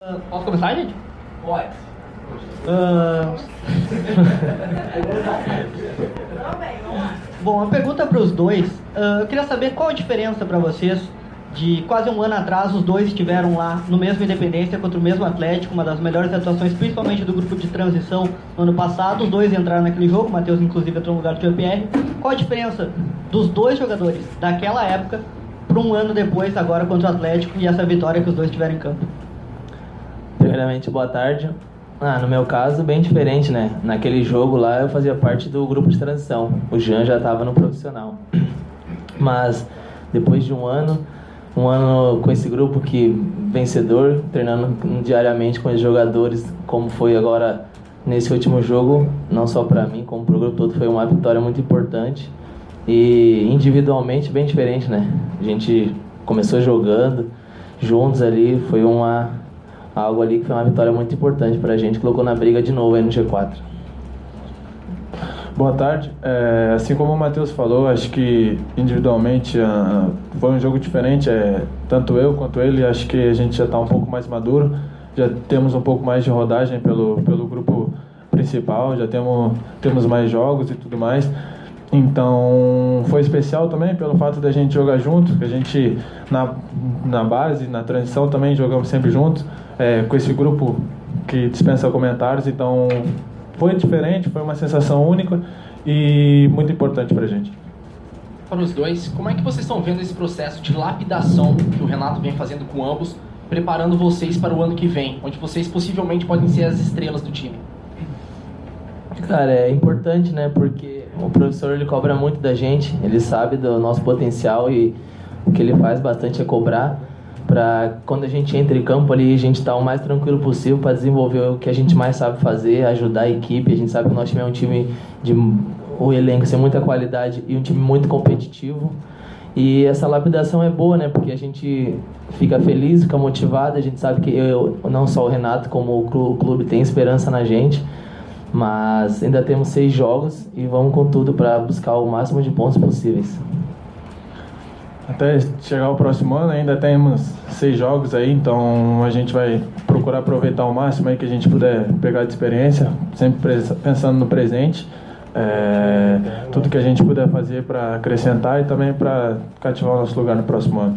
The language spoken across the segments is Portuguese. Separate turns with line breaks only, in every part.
Uh, posso começar, gente?
Pode.
Uh... Bom, a pergunta para os dois. Uh, eu queria saber qual a diferença para vocês de quase um ano atrás os dois estiveram lá no mesmo Independência contra o mesmo Atlético, uma das melhores atuações, principalmente do grupo de transição no ano passado. Os dois entraram naquele jogo, o Matheus inclusive entrou no lugar do Pierre. Qual a diferença dos dois jogadores daquela época para um ano depois, agora contra o Atlético e essa vitória que os dois tiveram em campo?
Primeiramente, boa tarde. Ah, no meu caso, bem diferente, né? Naquele jogo lá eu fazia parte do grupo de transição. O Jean já estava no profissional. Mas depois de um ano, um ano com esse grupo que vencedor, treinando diariamente com os jogadores, como foi agora nesse último jogo, não só para mim, como para o grupo todo, foi uma vitória muito importante e individualmente bem diferente, né? A gente começou jogando juntos ali, foi uma algo ali que foi uma vitória muito importante para a gente, colocou na briga de novo aí no G4.
Boa tarde. É, assim como o Matheus falou, acho que individualmente uh, foi um jogo diferente. É, tanto eu quanto ele, acho que a gente já está um pouco mais maduro, já temos um pouco mais de rodagem pelo, pelo grupo principal, já temos, temos mais jogos e tudo mais. Então foi especial também pelo fato da gente jogar junto, que a gente na, na base, na transição também jogamos sempre juntos é, com esse grupo que dispensa comentários. Então, foi diferente, foi uma sensação única e muito importante para a gente.
Para os dois, como é que vocês estão vendo esse processo de lapidação que o Renato vem fazendo com ambos, preparando vocês para o ano que vem, onde vocês possivelmente podem ser as estrelas do time?
Cara, é importante, né? Porque o professor ele cobra muito da gente, ele sabe do nosso potencial e o que ele faz bastante é cobrar para quando a gente entra em campo ali, a gente estar tá o mais tranquilo possível para desenvolver o que a gente mais sabe fazer, ajudar a equipe. A gente sabe que o nosso time é um time de o elenco tem muita qualidade e um time muito competitivo. E essa lapidação é boa, né? Porque a gente fica feliz, fica motivado. A gente sabe que eu, não só o Renato, como o clube tem esperança na gente. Mas ainda temos seis jogos e vamos com tudo para buscar o máximo de pontos possíveis
até chegar o próximo ano ainda temos seis jogos aí, então a gente vai procurar aproveitar o máximo aí que a gente puder pegar de experiência, sempre pensando no presente. É, tudo que a gente puder fazer para acrescentar e também para cativar o nosso lugar no próximo ano.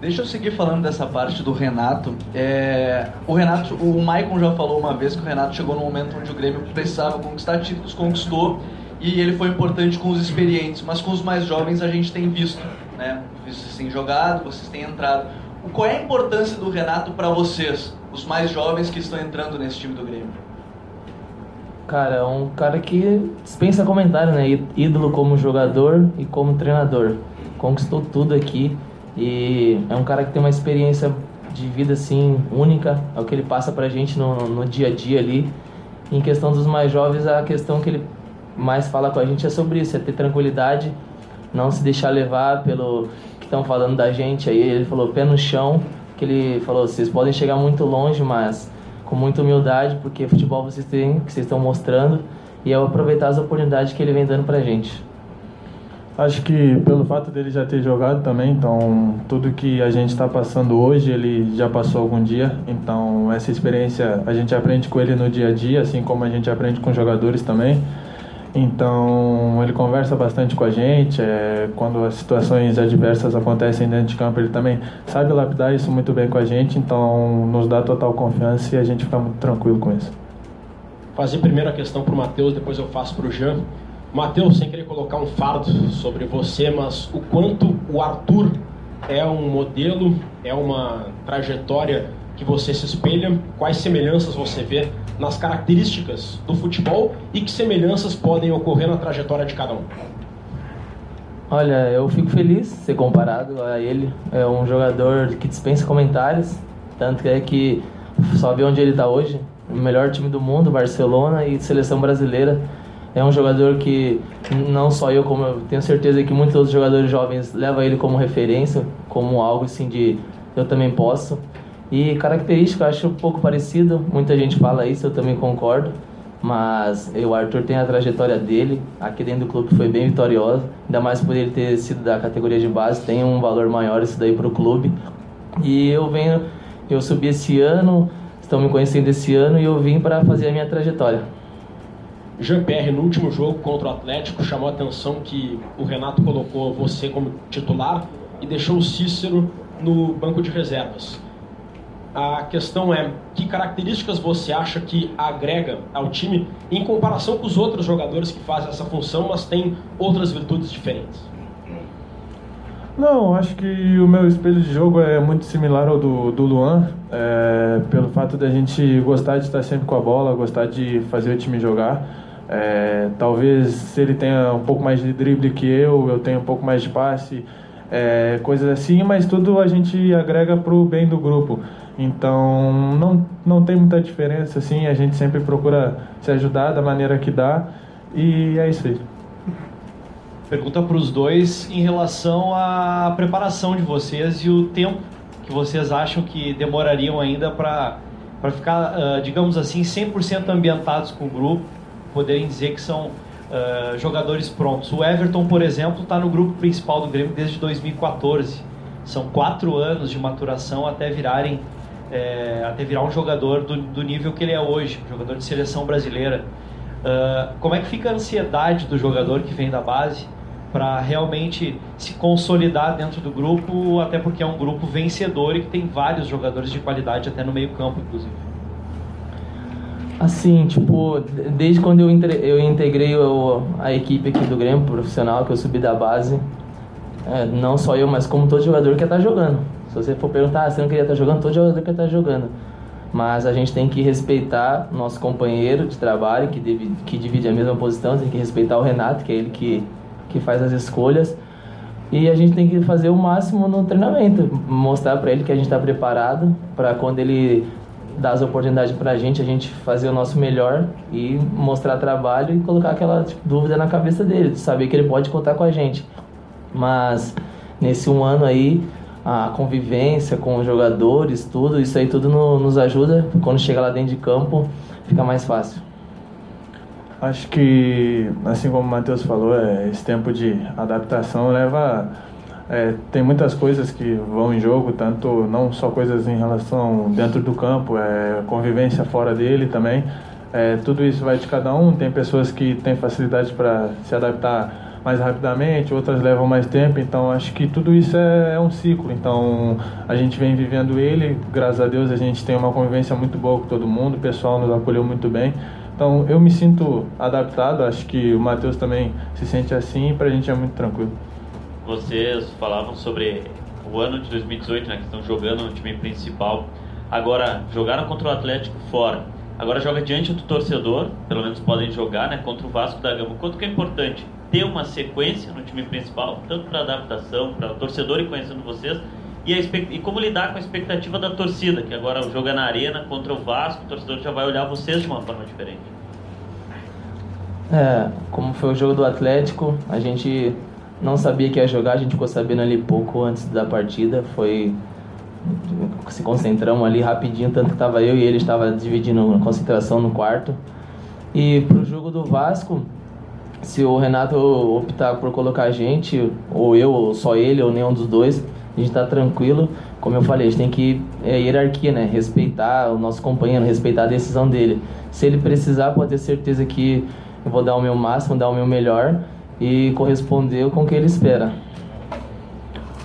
Deixa eu seguir falando dessa parte do Renato. É, o Renato, o Maicon já falou uma vez que o Renato chegou no momento onde o Grêmio precisava conquistar títulos, conquistou e ele foi importante com os experientes, mas com os mais jovens a gente tem visto né? Vocês têm jogado, vocês têm entrado. Qual é a importância do Renato para vocês, os mais jovens que estão entrando nesse time do Grêmio?
Cara, é um cara que dispensa comentário, né? Ídolo como jogador e como treinador. Conquistou tudo aqui e é um cara que tem uma experiência de vida assim única, é o que ele passa pra gente no, no dia a dia ali. Em questão dos mais jovens, a questão que ele mais fala com a gente é sobre isso, é ter tranquilidade não se deixar levar pelo que estão falando da gente. Aí ele falou pé no chão, que ele falou, vocês podem chegar muito longe, mas com muita humildade, porque futebol vocês têm, que vocês estão mostrando, e é aproveitar as oportunidades que ele vem dando pra gente.
Acho que pelo fato dele já ter jogado também, então tudo que a gente está passando hoje ele já passou algum dia, então essa experiência a gente aprende com ele no dia a dia, assim como a gente aprende com jogadores também. Então ele conversa bastante com a gente. É, quando as situações adversas acontecem dentro de campo, ele também sabe lapidar isso muito bem com a gente. Então nos dá total confiança e a gente fica muito tranquilo com isso.
Fazer primeiro a questão para o Matheus, depois eu faço para o Jean. Matheus, sem querer colocar um fardo sobre você, mas o quanto o Arthur é um modelo, é uma trajetória que você se espelha, quais semelhanças você vê nas características do futebol e que semelhanças podem ocorrer na trajetória de cada um?
Olha, eu fico feliz de ser comparado a ele. É um jogador que dispensa comentários, tanto é que só vê onde ele está hoje. O melhor time do mundo, Barcelona e seleção brasileira. É um jogador que não só eu, como eu tenho certeza que muitos outros jogadores jovens levam ele como referência, como algo assim de eu também posso. E característica, eu acho um pouco parecido. Muita gente fala isso, eu também concordo. Mas o Arthur tem a trajetória dele, aqui dentro do clube foi bem vitoriosa. Ainda mais por ele ter sido da categoria de base, tem um valor maior isso daí para o clube. E eu venho, eu subi esse ano, estão me conhecendo esse ano e eu vim para fazer a minha trajetória.
Jean-Pierre, no último jogo contra o Atlético, chamou a atenção que o Renato colocou você como titular e deixou o Cícero no banco de reservas. A questão é, que características você acha que agrega ao time em comparação com os outros jogadores que fazem essa função, mas têm outras virtudes diferentes?
Não, acho que o meu espelho de jogo é muito similar ao do, do Luan, é, pelo fato de a gente gostar de estar sempre com a bola, gostar de fazer o time jogar. É, talvez se ele tenha um pouco mais de drible que eu, eu tenho um pouco mais de passe, é, coisas assim, mas tudo a gente agrega para o bem do grupo. Então não, não tem muita diferença, assim, a gente sempre procura se ajudar da maneira que dá e é isso aí.
Pergunta para os dois em relação à preparação de vocês e o tempo que vocês acham que demorariam ainda para ficar, uh, digamos assim, 100% ambientados com o grupo, poderem dizer que são uh, jogadores prontos. O Everton, por exemplo, está no grupo principal do Grêmio desde 2014. São quatro anos de maturação até virarem é, até virar um jogador do, do, nível que ele é hoje, jogador de seleção brasileira. Uh, como é que fica a ansiedade do jogador que vem da base para realmente se consolidar dentro do grupo, até porque é um grupo vencedor e que tem vários jogadores de qualidade até no meio campo, inclusive?
Assim, tipo, desde quando eu, eu integrei o, a equipe aqui do Grêmio profissional, que eu subi da base, é, não só eu, mas como todo jogador que está jogando. Você for perguntar, ah, você não queria estar tá jogando, todo jogador quer estar tá jogando. Mas a gente tem que respeitar nosso companheiro de trabalho, que, deve, que divide a mesma posição, tem que respeitar o Renato, que é ele que, que faz as escolhas. E a gente tem que fazer o máximo no treinamento, mostrar para ele que a gente está preparado para quando ele dar as oportunidades para a gente, a gente fazer o nosso melhor e mostrar trabalho e colocar aquela tipo, dúvida na cabeça dele, de saber que ele pode contar com a gente. Mas nesse um ano aí, a convivência com os jogadores, tudo, isso aí tudo no, nos ajuda. Quando chega lá dentro de campo, fica mais fácil.
Acho que, assim como o Matheus falou, é, esse tempo de adaptação leva é, tem muitas coisas que vão em jogo, tanto não só coisas em relação dentro do campo, é, convivência fora dele também. É, tudo isso vai de cada um. Tem pessoas que têm facilidade para se adaptar mais rapidamente, outras levam mais tempo. Então acho que tudo isso é, é, um ciclo. Então a gente vem vivendo ele. Graças a Deus a gente tem uma convivência muito boa com todo mundo. O pessoal nos acolheu muito bem. Então eu me sinto adaptado. Acho que o Matheus também se sente assim. E para a gente é muito tranquilo
vocês falavam sobre o ano de 2018, né, que estão jogando no time principal. Agora, jogaram contra o Atlético fora. Agora joga diante do torcedor, pelo menos podem jogar, né, contra o Vasco da Gama. Quanto que é importante ter uma sequência no time principal, tanto para adaptação, para torcedor ir conhecendo vocês, e, a, e como lidar com a expectativa da torcida, que agora o jogo é na arena contra o Vasco, o torcedor já vai olhar vocês de uma forma diferente.
É, como foi o jogo do Atlético, a gente não sabia que ia jogar, a gente ficou sabendo ali pouco antes da partida. Foi. Se concentramos ali rapidinho, tanto que estava eu e ele estava dividindo a concentração no quarto. E pro jogo do Vasco, se o Renato optar por colocar a gente, ou eu, ou só ele, ou nenhum dos dois, a gente tá tranquilo. Como eu falei, a gente tem que é, hierarquia, né? Respeitar o nosso companheiro, respeitar a decisão dele. Se ele precisar, pode ter certeza que eu vou dar o meu máximo, dar o meu melhor e correspondeu com o que ele espera.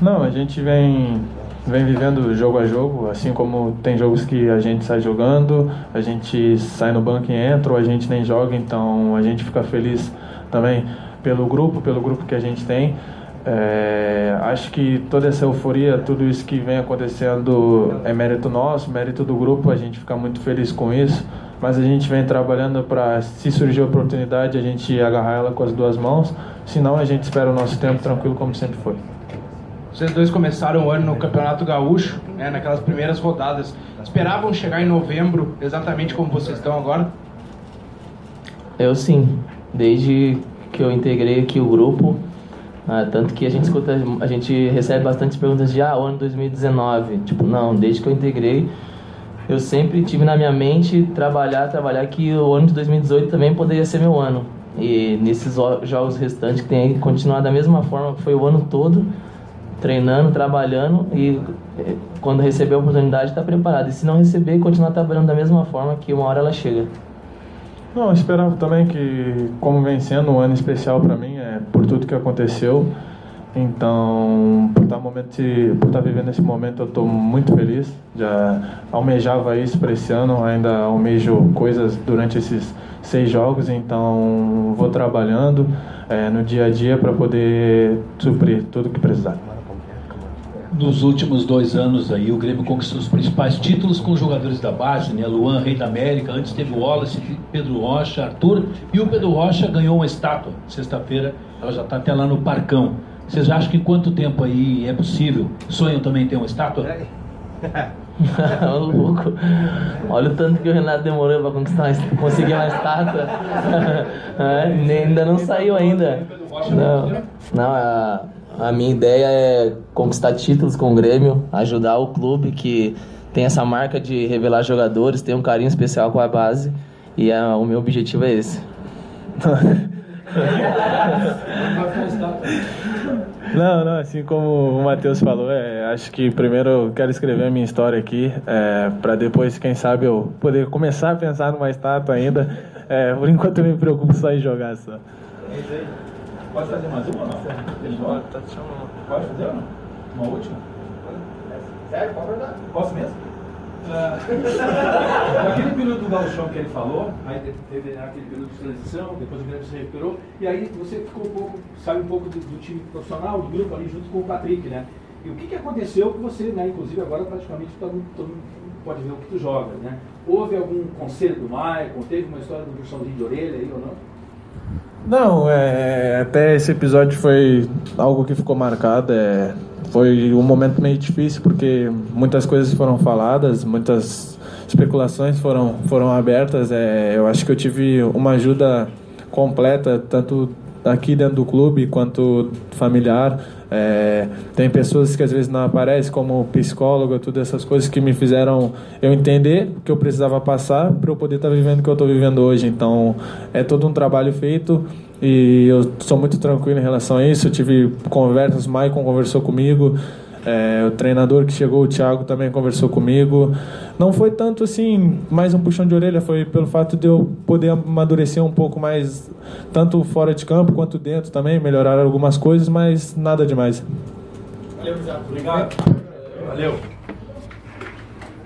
Não, a gente vem vem vivendo jogo a jogo, assim como tem jogos que a gente sai jogando, a gente sai no banco e entra, ou a gente nem joga, então a gente fica feliz também pelo grupo, pelo grupo que a gente tem. É, acho que toda essa euforia, tudo isso que vem acontecendo é mérito nosso, mérito do grupo, a gente fica muito feliz com isso mas a gente vem trabalhando para, se surgir a oportunidade, a gente agarrar ela com as duas mãos. Senão, a gente espera o nosso tempo tranquilo, como sempre foi.
Vocês dois começaram o ano no Campeonato Gaúcho, né, naquelas primeiras rodadas. Esperavam chegar em novembro, exatamente como vocês estão agora?
Eu sim. Desde que eu integrei aqui o grupo, ah, tanto que a gente escuta, a gente recebe bastante perguntas de ah, o ano 2019. Tipo, não, desde que eu integrei, eu sempre tive na minha mente trabalhar, trabalhar que o ano de 2018 também poderia ser meu ano. E nesses jogos restantes que tem que continuar da mesma forma que foi o ano todo, treinando, trabalhando e eh, quando receber a oportunidade está preparado. E se não receber, continuar trabalhando da mesma forma que uma hora ela chega.
Não, eu esperava também que, como vem sendo um ano especial para mim, é por tudo que aconteceu. Então, por estar, momento, por estar vivendo esse momento, eu estou muito feliz. Já almejava isso para esse ano, ainda almejo coisas durante esses seis jogos, então vou trabalhando é, no dia a dia para poder suprir tudo que precisar.
Nos últimos dois anos aí, o Grêmio conquistou os principais títulos com jogadores da base, né? Luan, Rei da América, antes teve o Wallace, Pedro Rocha, Arthur, e o Pedro Rocha ganhou uma estátua. Sexta-feira, ela já está até lá no Parcão. Vocês acham que em quanto tempo aí é possível? Sonham também ter uma estátua?
louco. Olha o tanto que o Renato demorou para conquistar, conseguir uma estátua. é, ainda não saiu ainda. Não, não a, a minha ideia é conquistar títulos com o Grêmio, ajudar o clube que tem essa marca de revelar jogadores, tem um carinho especial com a base e é, o meu objetivo é esse.
Não, não, assim como o Matheus falou, é, acho que primeiro eu quero escrever a minha história aqui, é, para depois, quem sabe, eu poder começar a pensar numa estátua ainda. É, por enquanto eu me preocupo só em jogar só.
Pode fazer mais uma ou não? Pode fazer ou não? Uma última? Sério? Pode verdade? Posso mesmo? Uh, aquele período do gauchão que ele falou, aí teve aquele período de transição, depois o Grêmio se recuperou, e aí você ficou um pouco, sabe um pouco do, do, time profissional, do grupo ali junto com o Patrick, né? E o que, que aconteceu que você, né, inclusive agora praticamente todo, mundo pode ver o que tu joga, né? Houve algum conselho do Michael, teve uma história do puxãozinho de orelha aí ou não?
Não, é, até esse episódio foi algo que ficou marcado. É, foi um momento meio difícil porque muitas coisas foram faladas, muitas especulações foram, foram abertas. É, eu acho que eu tive uma ajuda completa, tanto aqui dentro do clube quanto familiar. É, tem pessoas que às vezes não aparecem, como psicólogo, todas essas coisas que me fizeram eu entender que eu precisava passar para eu poder estar tá vivendo o que eu estou vivendo hoje. Então, é todo um trabalho feito e eu sou muito tranquilo em relação a isso. Eu tive conversas, o Maicon conversou comigo. É, o treinador que chegou, o Thiago, também conversou comigo. Não foi tanto assim, mais um puxão de orelha, foi pelo fato de eu poder amadurecer um pouco mais, tanto fora de campo quanto dentro também, melhorar algumas coisas, mas nada demais.
Valeu, Obrigado. Valeu.